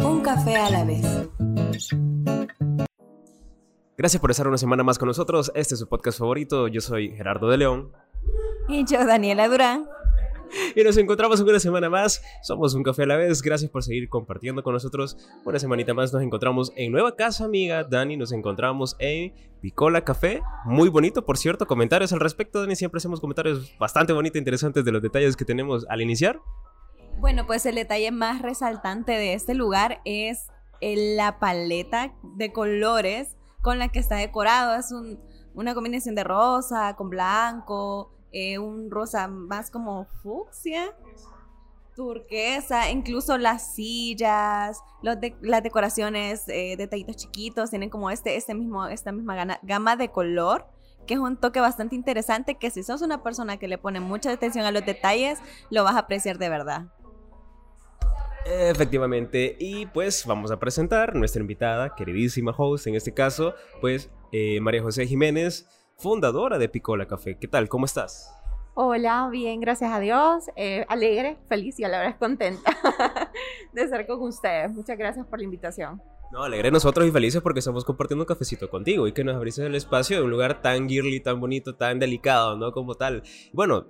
Un café a la vez. Gracias por estar una semana más con nosotros. Este es su podcast favorito. Yo soy Gerardo de León. Y yo, Daniela Durán. Y nos encontramos una semana más. Somos un café a la vez. Gracias por seguir compartiendo con nosotros. Una semanita más nos encontramos en nueva casa, amiga. Dani, nos encontramos en Picola Café. Muy bonito, por cierto. Comentarios al respecto, Dani. Siempre hacemos comentarios bastante bonitos e interesantes de los detalles que tenemos al iniciar. Bueno, pues el detalle más resaltante de este lugar es la paleta de colores con la que está decorado. Es una combinación de rosa con blanco, eh, un rosa más como fucsia, turquesa, incluso las sillas, las decoraciones, eh, detallitos chiquitos, tienen como este, este mismo, esta misma gama de color que es un toque bastante interesante que si sos una persona que le pone mucha atención a los detalles, lo vas a apreciar de verdad. Efectivamente, y pues vamos a presentar nuestra invitada, queridísima host, en este caso, pues eh, María José Jiménez, fundadora de Picola Café. ¿Qué tal? ¿Cómo estás? Hola, bien, gracias a Dios. Eh, alegre, feliz y a la vez contenta de estar con ustedes. Muchas gracias por la invitación. No, alegre nosotros y felices porque estamos compartiendo un cafecito contigo y que nos abriste el espacio de un lugar tan girly, tan bonito, tan delicado, ¿no? Como tal. Bueno,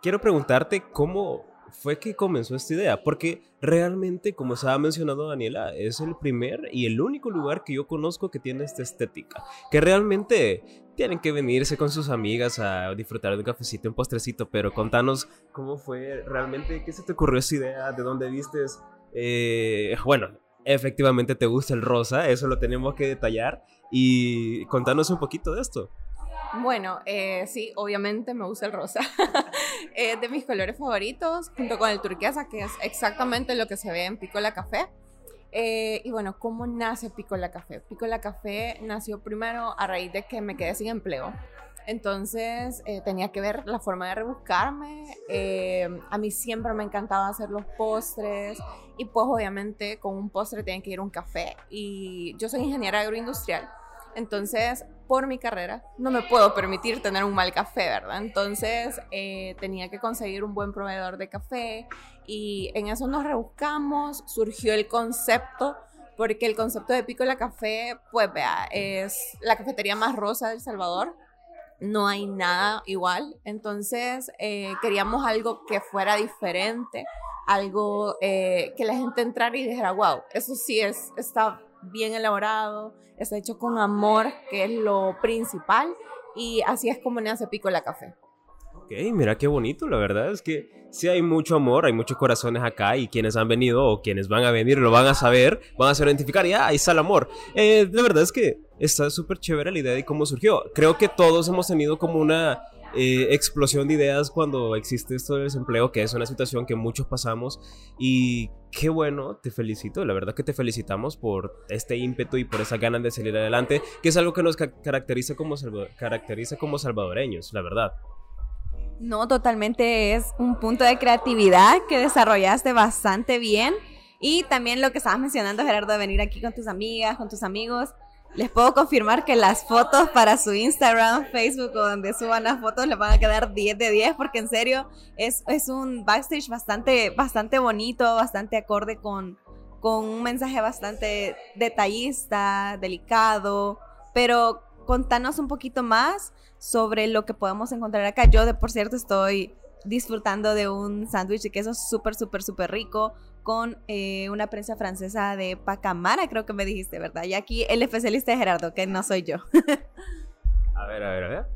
quiero preguntarte cómo fue que comenzó esta idea, porque realmente, como se ha mencionado Daniela, es el primer y el único lugar que yo conozco que tiene esta estética, que realmente tienen que venirse con sus amigas a disfrutar de un cafecito, un postrecito, pero contanos cómo fue realmente, qué se te ocurrió esa idea, de dónde vistes, eh, bueno, efectivamente te gusta el rosa, eso lo tenemos que detallar, y contanos un poquito de esto. Bueno, eh, sí, obviamente me gusta el rosa. es de mis colores favoritos, junto con el turquesa, que es exactamente lo que se ve en Picola Café. Eh, y bueno, ¿cómo nace Picola Café? Picola Café nació primero a raíz de que me quedé sin empleo. Entonces eh, tenía que ver la forma de rebuscarme. a mí siempre me encantaba hacer los postres y pues obviamente con un postre tiene que ir un café. Y yo soy ingeniera agroindustrial. Entonces, por mi carrera, no me puedo permitir tener un mal café, ¿verdad? Entonces, eh, tenía que conseguir un buen proveedor de café y en eso nos rebuscamos, surgió el concepto, porque el concepto de Pico la Café, pues vea, es la cafetería más rosa de El Salvador. No hay nada igual. Entonces, eh, queríamos algo que fuera diferente, algo eh, que la gente entrara y dijera, wow, eso sí es, está bien elaborado, está hecho con amor, que es lo principal, y así es como nace Pico la Café. Ok, mira qué bonito, la verdad es que sí hay mucho amor, hay muchos corazones acá y quienes han venido o quienes van a venir lo van a saber, van a saber identificar y ah, ahí está el amor. Eh, la verdad es que está súper chévere la idea de cómo surgió. Creo que todos hemos tenido como una eh, explosión de ideas cuando existe esto del desempleo, que es una situación que muchos pasamos. Y qué bueno, te felicito, la verdad que te felicitamos por este ímpetu y por esa ganas de salir adelante, que es algo que nos caracteriza como, caracteriza como salvadoreños, la verdad. No, totalmente es un punto de creatividad que desarrollaste bastante bien. Y también lo que estabas mencionando, Gerardo, de venir aquí con tus amigas, con tus amigos les puedo confirmar que las fotos para su Instagram, Facebook o donde suban las fotos les van a quedar 10 de 10 porque en serio es, es un backstage bastante, bastante bonito, bastante acorde con, con un mensaje bastante detallista, delicado, pero contanos un poquito más sobre lo que podemos encontrar acá. Yo de por cierto estoy disfrutando de un sándwich de queso súper, súper, súper rico con eh, una prensa francesa de Pacamara, creo que me dijiste, ¿verdad? Y aquí el especialista de Gerardo, que no soy yo. a ver, a ver, a ver.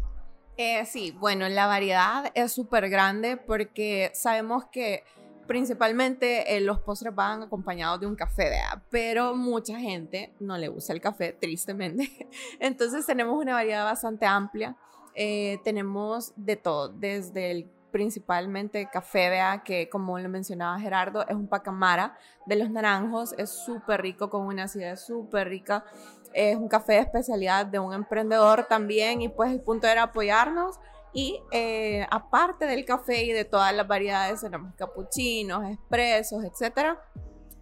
Eh, sí, bueno, la variedad es súper grande porque sabemos que principalmente eh, los postres van acompañados de un café, ¿verdad? pero mucha gente no le gusta el café, tristemente. Entonces tenemos una variedad bastante amplia. tenemos de todo, desde el principalmente café, vea que como lo mencionaba Gerardo, es un pacamara de los naranjos, es súper rico, con una acidez súper rica. Es un café de especialidad de un emprendedor también y pues el punto era apoyarnos. Y eh, aparte del café y de todas las variedades, tenemos capuchinos, expresos, etc.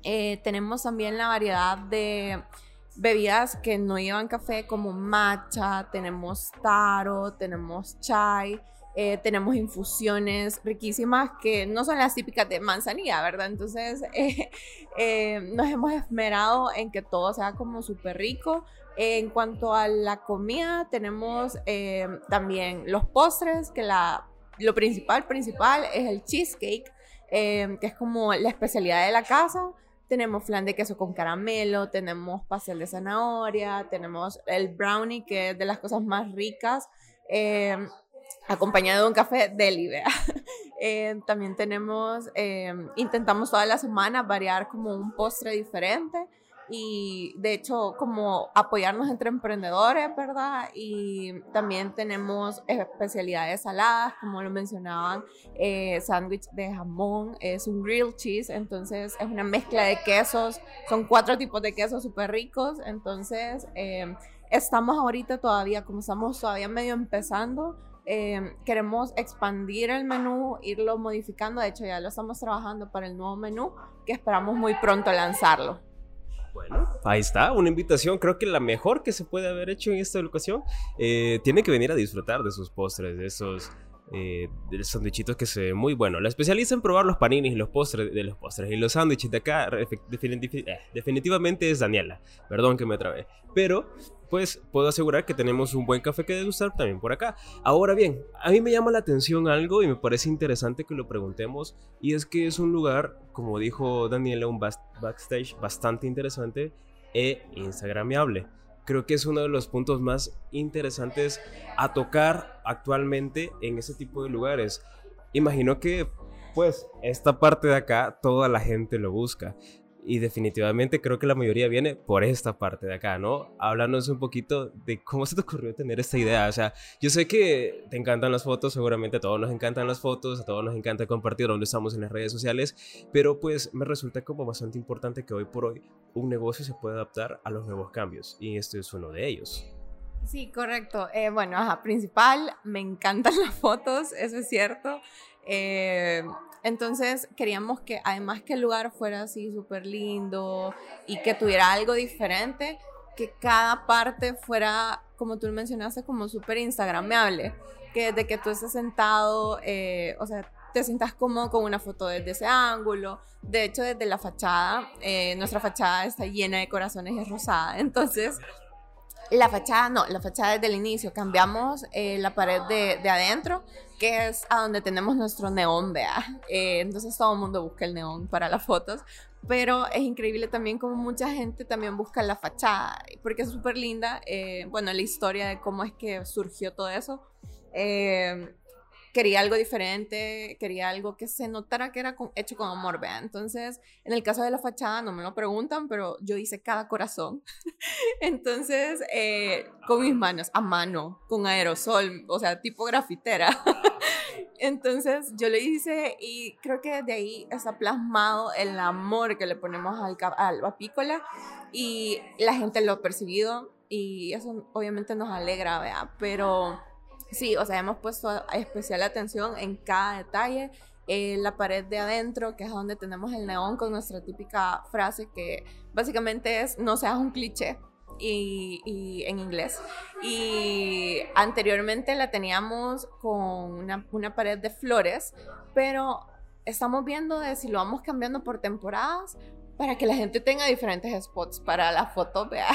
Eh, tenemos también la variedad de bebidas que no llevan café como matcha, tenemos taro, tenemos chai, Eh, tenemos infusiones riquísimas que no son las típicas de manzanilla, ¿verdad? Entonces eh, eh, nos hemos esmerado en que todo sea como súper rico. En cuanto a la comida, tenemos también los postres, que la, lo principal, principal es el cheesecake, que es como la especialidad de la casa. Tenemos flan de queso con caramelo, tenemos pastel de zanahoria, tenemos el brownie, que es de las cosas más ricas acompañado de un café deli, vea. Eh, también tenemos, eh, intentamos toda la semana variar como un postre diferente y de hecho como apoyarnos entre emprendedores, ¿verdad? Y también tenemos especialidades saladas, como lo mencionaban, eh, sándwich de jamón, es un grilled cheese, entonces es una mezcla de quesos, son cuatro tipos de quesos súper ricos, entonces estamos ahorita todavía, como estamos todavía medio empezando, Em, queremos expandir el menú, irlo modificando. De hecho, ya lo estamos trabajando para el nuevo menú que esperamos muy pronto lanzarlo. Bueno, ahí está, una invitación, creo que la mejor que se puede haber hecho en esta educación. Eh, tiene que venir a disfrutar de sus postres, de esos eh, de sandwichitos que se ven muy bueno. La especializa en probar los paninis y los postres de los postres y los sándwiches de acá eh, definitivamente es Daniela. Perdón que me trabé. Pero pues puedo asegurar que tenemos un buen café que degustar también por acá. Ahora bien, a mí me llama la atención algo y me parece interesante que lo preguntemos y es que es un lugar, como dijo Daniela, un backstage bastante interesante e instagramiable. Creo que es uno de los puntos más interesantes a tocar actualmente en ese tipo de lugares. Imagino que pues esta parte de acá toda la gente lo busca. Y definitivamente creo que la mayoría viene por esta parte de acá, ¿no? Háblanos un poquito de cómo se te ocurrió tener esta idea. O sea, yo sé que te encantan las fotos, seguramente a todos nos encantan las fotos, a todos nos encanta compartir donde estamos en las redes sociales, pero pues me resulta como bastante importante que hoy por hoy un negocio se pueda adaptar a los nuevos cambios y este es uno de ellos. Sí, correcto. Eh, bueno, ajá, principal, me encantan las fotos, eso es cierto. Eh, entonces queríamos que además que el lugar fuera así súper lindo y que tuviera algo diferente, que cada parte fuera, como tú mencionaste, como súper instagramable. Que desde que tú estés sentado, eh, o sea, te sientas cómodo con una foto desde ese ángulo. De hecho, desde la fachada, eh, nuestra fachada está llena de corazones y es rosada. Entonces, la fachada, no, la fachada desde el inicio. Cambiamos eh, la pared de, de adentro que es a donde tenemos nuestro neón, vea. Eh, entonces todo el mundo busca el neón para las fotos, pero es increíble también como mucha gente también busca la fachada, porque es súper linda, eh, bueno, la historia de cómo es que surgió todo eso. Eh, quería algo diferente, quería algo que se notara que era hecho con amor, vea. Entonces, en el caso de la fachada, no me lo preguntan, pero yo hice cada corazón. Entonces, eh, con mis manos, a mano, con aerosol, o sea, tipo grafitera. Entonces, yo lo hice y creo que desde ahí está plasmado el amor que le ponemos al, al apícola y la gente lo ha percibido y eso obviamente nos alegra, vea, pero Sí, o sea, hemos puesto especial atención en cada detalle. En la pared de adentro, que es donde tenemos el neón con nuestra típica frase que básicamente es no seas un cliché. Y, en inglés. Y anteriormente la teníamos con una, una pared de flores, pero estamos viendo de si lo vamos cambiando por temporadas para que la gente tenga diferentes spots para la foto, vea.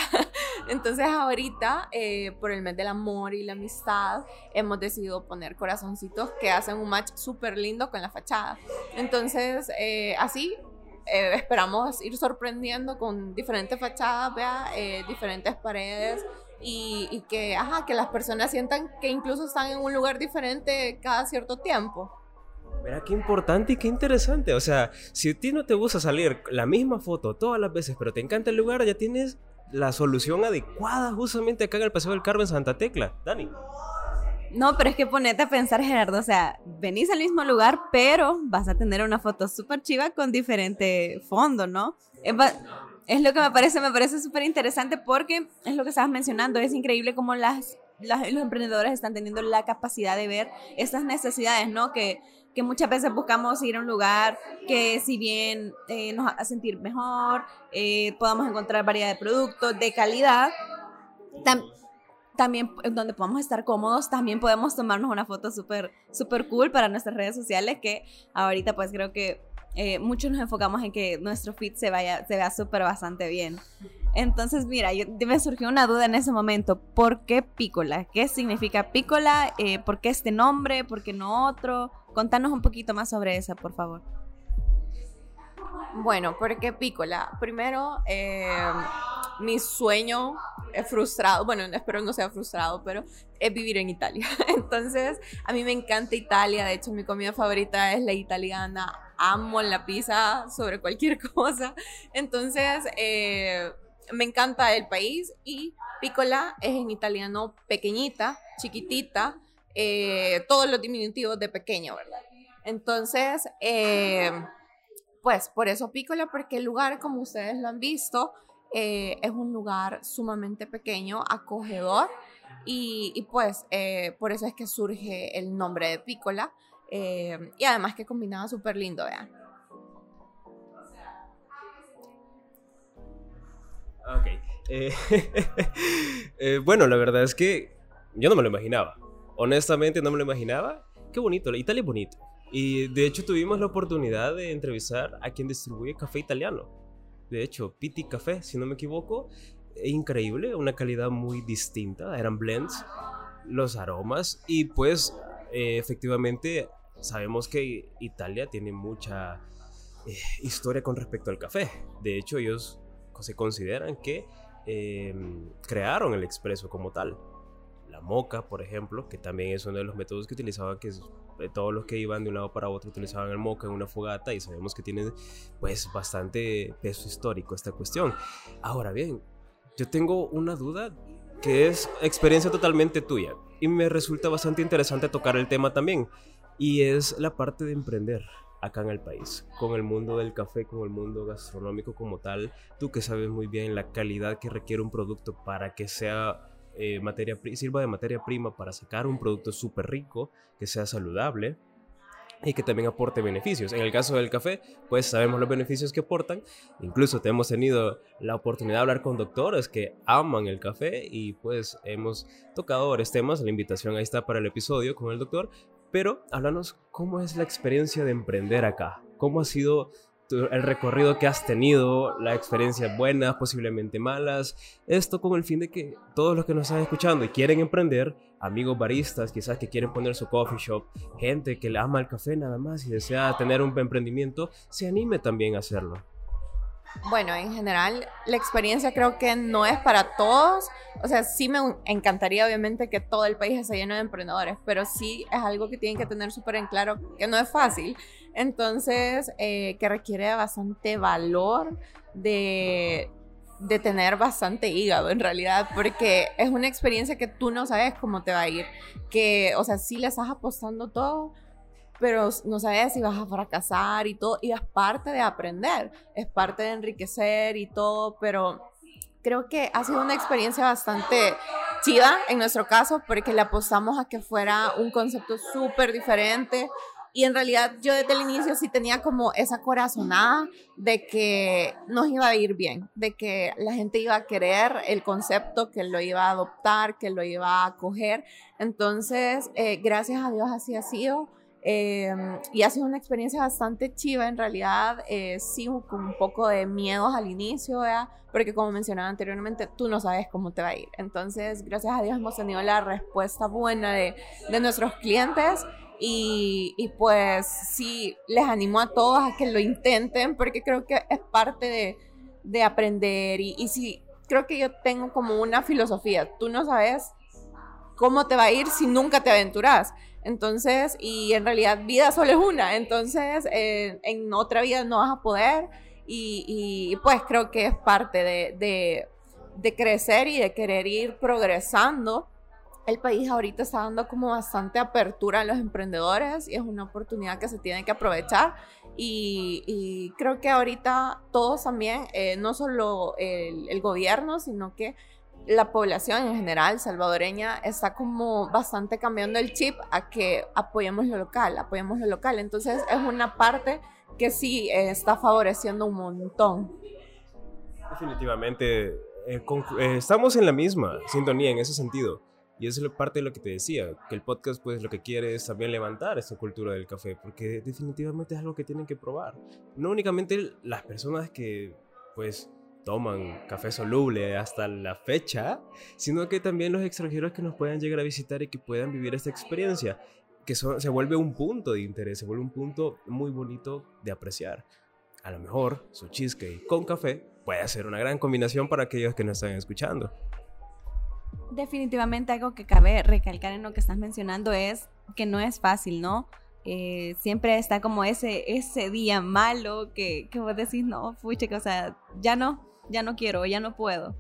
Entonces ahorita, eh, por el mes del amor y la amistad, hemos decidido poner corazoncitos que hacen un match súper lindo con la fachada. Entonces, eh, así eh, esperamos ir sorprendiendo con diferentes fachadas, vea, diferentes paredes. Y, y que, ajá, que las personas sientan que incluso están en un lugar diferente cada cierto tiempo. Mira qué importante y qué interesante. O sea, si a ti no te gusta salir la misma foto todas las veces, pero te encanta el lugar, ya tienes la solución adecuada justamente acá en el Paseo del Carmen Santa Tecla. Dani. No, pero es que ponete a pensar, Gerardo, o sea, venís al mismo lugar, pero vas a tener una foto súper chiva con diferente fondo, ¿no? Es, lo que me parece, me parece súper interesante porque es lo que estabas mencionando, es increíble cómo las, los emprendedores están teniendo la capacidad de ver estas necesidades, ¿no? Que que muchas veces buscamos ir a un lugar que si bien eh, nos haga sentir mejor, eh, podamos encontrar variedad de productos de calidad, también donde podamos estar cómodos, también podemos tomarnos una foto súper, súper cool para nuestras redes sociales, que ahorita pues creo que eh, muchos nos enfocamos en que nuestro feed se, vaya, se vea súper bastante bien. Entonces, mira, yo, me surgió una duda en ese momento. ¿Por qué pícola? ¿Qué significa pícola? Eh, ¿Por qué este nombre? ¿Por qué no otro? Contanos un poquito más sobre eso, por favor. Bueno, ¿por qué pícola? Primero, eh, mi sueño es frustrado, bueno, espero no sea frustrado, pero es vivir en Italia. Entonces, a mí me encanta Italia, de hecho mi comida favorita es la italiana, amo la pizza sobre cualquier cosa. Entonces, eh, me encanta el país y piccola es en italiano pequeñita, chiquitita, eh, todos los diminutivos de pequeño, ¿verdad? Entonces, eh, pues por eso piccola, porque el lugar, como ustedes lo han visto, eh, es un lugar sumamente pequeño, acogedor, y, pues por eso es que surge el nombre de piccola, y además que combinaba súper lindo, vean. Ok. Eh, eh, bueno, la verdad es que yo no me lo imaginaba. Honestamente no me lo imaginaba. Qué bonito, Italia es bonito. Y de hecho tuvimos la oportunidad de entrevistar a quien distribuye café italiano. De hecho, Pitti Café, si no me equivoco, increíble, una calidad muy distinta. Eran blends, los aromas y pues eh, efectivamente sabemos que Italia tiene mucha historia con respecto al café. De hecho, ellos se consideran que em, crearon el expreso como tal. La moca, por ejemplo, que también es uno de los métodos que utilizaban, que eh, todos los que iban de un lado para otro utilizaban el moca en una fogata y sabemos que tiene pues bastante peso histórico esta cuestión. Ahora bien, yo tengo una duda que es experiencia totalmente tuya y me resulta bastante interesante tocar el tema también y es la parte de emprender acá en el país, con el mundo del café, con el mundo gastronómico como tal, tú que sabes muy bien la calidad que requiere un producto para que sea eh, materia, sirva de materia prima para sacar un producto súper rico, que sea saludable y que también aporte beneficios. En el caso del café, pues sabemos los beneficios que aportan. Incluso hemos tenido la oportunidad de hablar con doctores que aman el café y pues hemos tocado varios temas. La invitación ahí está para el episodio con el doctor. Pero háblanos cómo es la experiencia de emprender acá. ¿Cómo ha sido el recorrido que has tenido, la experiencia buenas, posiblemente malas. Esto con el fin de que todos los que nos están escuchando y quieren emprender, amigos baristas, quizás que quieren poner su coffee shop, gente que le ama el café nada más y desea tener un emprendimiento, se anime también a hacerlo. Bueno, en general, la experiencia creo que no es para todos. O sea, sí me encantaría, obviamente, que todo el país esté lleno de emprendedores, pero sí es algo que tienen que tener súper en claro que no es fácil. Entonces, eh, que requiere bastante valor de, de tener bastante hígado en realidad, porque es una experiencia que tú no sabes cómo te va a ir. Que, o sea, sí le estás apostando todo pero no sabes si vas a fracasar y todo, y es parte de aprender, es parte de enriquecer y todo, pero creo que ha sido una experiencia bastante chida en nuestro caso, porque le apostamos a que fuera un concepto súper diferente. Y en realidad yo desde el inicio sí tenía como esa corazonada de que nos iba a ir bien, de que la gente iba a querer el concepto, que lo iba a adoptar, que lo iba a acoger. Entonces, eh, gracias a Dios así ha sido. Em, y ha sido una experiencia bastante chiva en realidad, eh, sí, con un poco de miedos al inicio, porque como mencionaba anteriormente, tú no sabes cómo te va a ir. Entonces, gracias a Dios hemos tenido la respuesta buena de, de nuestros clientes y, y, pues sí, les animo a todos a que lo intenten porque creo que es parte de, de aprender. Y, y sí, creo que yo tengo como una filosofía, tú no sabes cómo te va a ir si nunca te aventuras. Entonces, y en realidad vida solo es una, entonces en otra vida no vas a poder y, pues creo que es parte de, crecer y de querer ir progresando. El país ahorita está dando como bastante apertura a los emprendedores y es una oportunidad que se tiene que aprovechar y, creo que ahorita todos también, eh, no solo el gobierno, sino que la población en general salvadoreña está como bastante cambiando el chip a que apoyemos lo local, apoyemos lo local. Entonces es una parte que sí está favoreciendo un montón. Definitivamente eh, eh, estamos en la misma sintonía en ese sentido. Y eso es parte de lo que te decía, que el podcast pues lo que quiere es también levantar esta cultura del café, porque definitivamente es algo que tienen que probar. No únicamente las personas que pues toman café soluble hasta la fecha, sino que también los extranjeros que nos puedan llegar a visitar y que puedan vivir esta experiencia, que se vuelve un punto de interés, se vuelve un punto muy bonito de apreciar. A lo mejor su cheesecake con café puede ser una gran combinación para aquellos que nos están escuchando. Definitivamente algo que cabe recalcar en lo que estás mencionando es que no es fácil, ¿no? Eh, siempre está como ese, ese día malo que, que vos decís, no, fuche, o sea, ya no, ya no quiero, ya no puedo.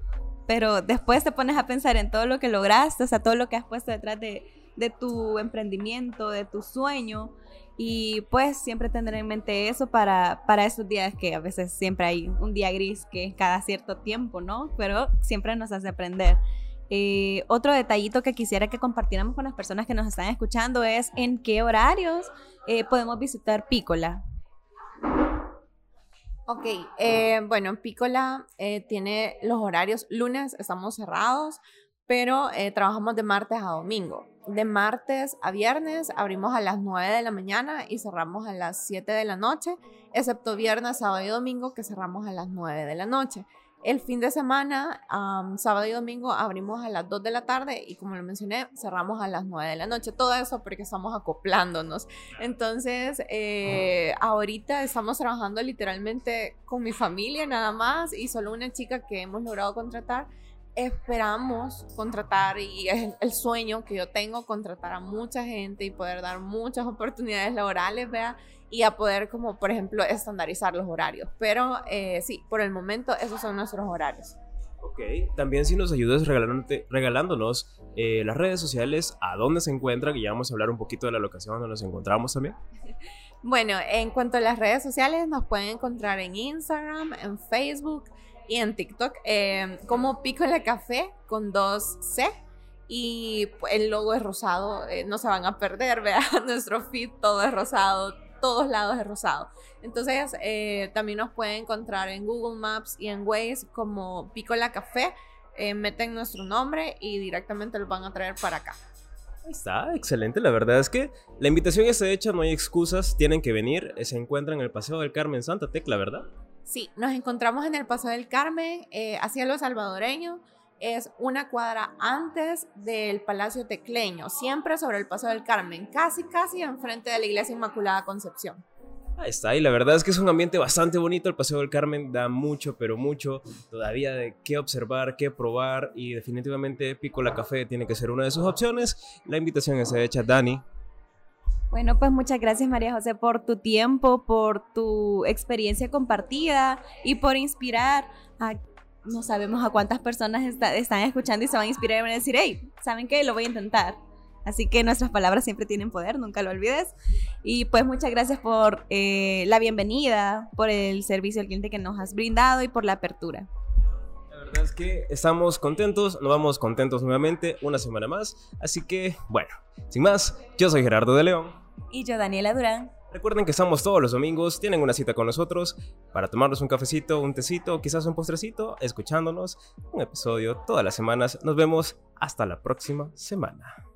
Pero después te pones a pensar en todo lo que lograste, o sea, todo lo que has puesto detrás de, de tu emprendimiento, de tu sueño. Y pues siempre tener en mente eso para, para esos días que a veces siempre hay un día gris que cada cierto tiempo, ¿no? Pero siempre nos hace aprender. Eh, otro detallito que quisiera que compartiéramos con las personas que nos están escuchando es en qué horarios eh, podemos visitar Pícola. Ok, eh, bueno, Pícola tiene los horarios, lunes estamos cerrados, pero trabajamos de martes a domingo. De martes a viernes abrimos a las 9 de la mañana y cerramos a las 7 de la noche, excepto viernes, sábado y domingo que cerramos a las 9 de la noche. El fin de semana, sábado y domingo, abrimos a las 2 de la tarde y como lo mencioné, cerramos a las 9 de la noche. Todo eso porque estamos acoplándonos. Entonces, eh, ahorita estamos trabajando literalmente con mi familia nada más y solo una chica que hemos logrado contratar esperamos contratar y es el sueño que yo tengo contratar a mucha gente y poder dar muchas oportunidades laborales, vea, y a poder como por ejemplo estandarizar los horarios. Pero eh, sí, por el momento esos son nuestros horarios. Ok, también si nos ayudas regalándonos eh, las redes sociales, a dónde se encuentran, y ya vamos a hablar un poquito de la locación donde nos encontramos también. Bueno, en cuanto a las redes sociales, nos pueden encontrar en Instagram, en Facebook, y en TikTok eh, como Pícola Café con dos C. Y el logo es rosado, eh, no se van a perder, vean, nuestro feed todo es rosado, todos lados es rosado. Entonces eh, también nos pueden encontrar en Google Maps y en Waze como Pícola Café. Eh, meten nuestro nombre y directamente lo van a traer para acá. Está excelente, la verdad es que la invitación está hecha, no hay excusas, tienen que venir, se encuentran en el Paseo del Carmen Santa Tecla, ¿verdad? Sí, nos encontramos en el Paso del Carmen, eh, hacia lo salvadoreño. Es una cuadra antes del Palacio Tecleño, siempre sobre el Paso del Carmen, casi, casi enfrente de la Iglesia Inmaculada Concepción. Ahí está, y la verdad es que es un ambiente bastante bonito. El Paseo del Carmen da mucho, pero mucho todavía de qué observar, qué probar, y definitivamente Pico la Café tiene que ser una de sus opciones. La invitación es hecha, Dani. Bueno, pues muchas gracias María José por tu tiempo, por tu experiencia compartida y por inspirar a no sabemos a cuántas personas están escuchando y se van a inspirar y van a decir, hey, ¿saben qué? Lo voy a intentar. Así que nuestras palabras siempre tienen poder, nunca lo olvides. Y pues muchas gracias por eh, la bienvenida, por el servicio al cliente que nos has brindado y por la apertura. Verdad es que estamos contentos, nos vamos contentos nuevamente una semana más. Así que, bueno, sin más, yo soy Gerardo de León. Y yo, Daniela Durán. Recuerden que estamos todos los domingos, tienen una cita con nosotros para tomarnos un cafecito, un tecito, quizás un postrecito, escuchándonos un episodio todas las semanas. Nos vemos hasta la próxima semana.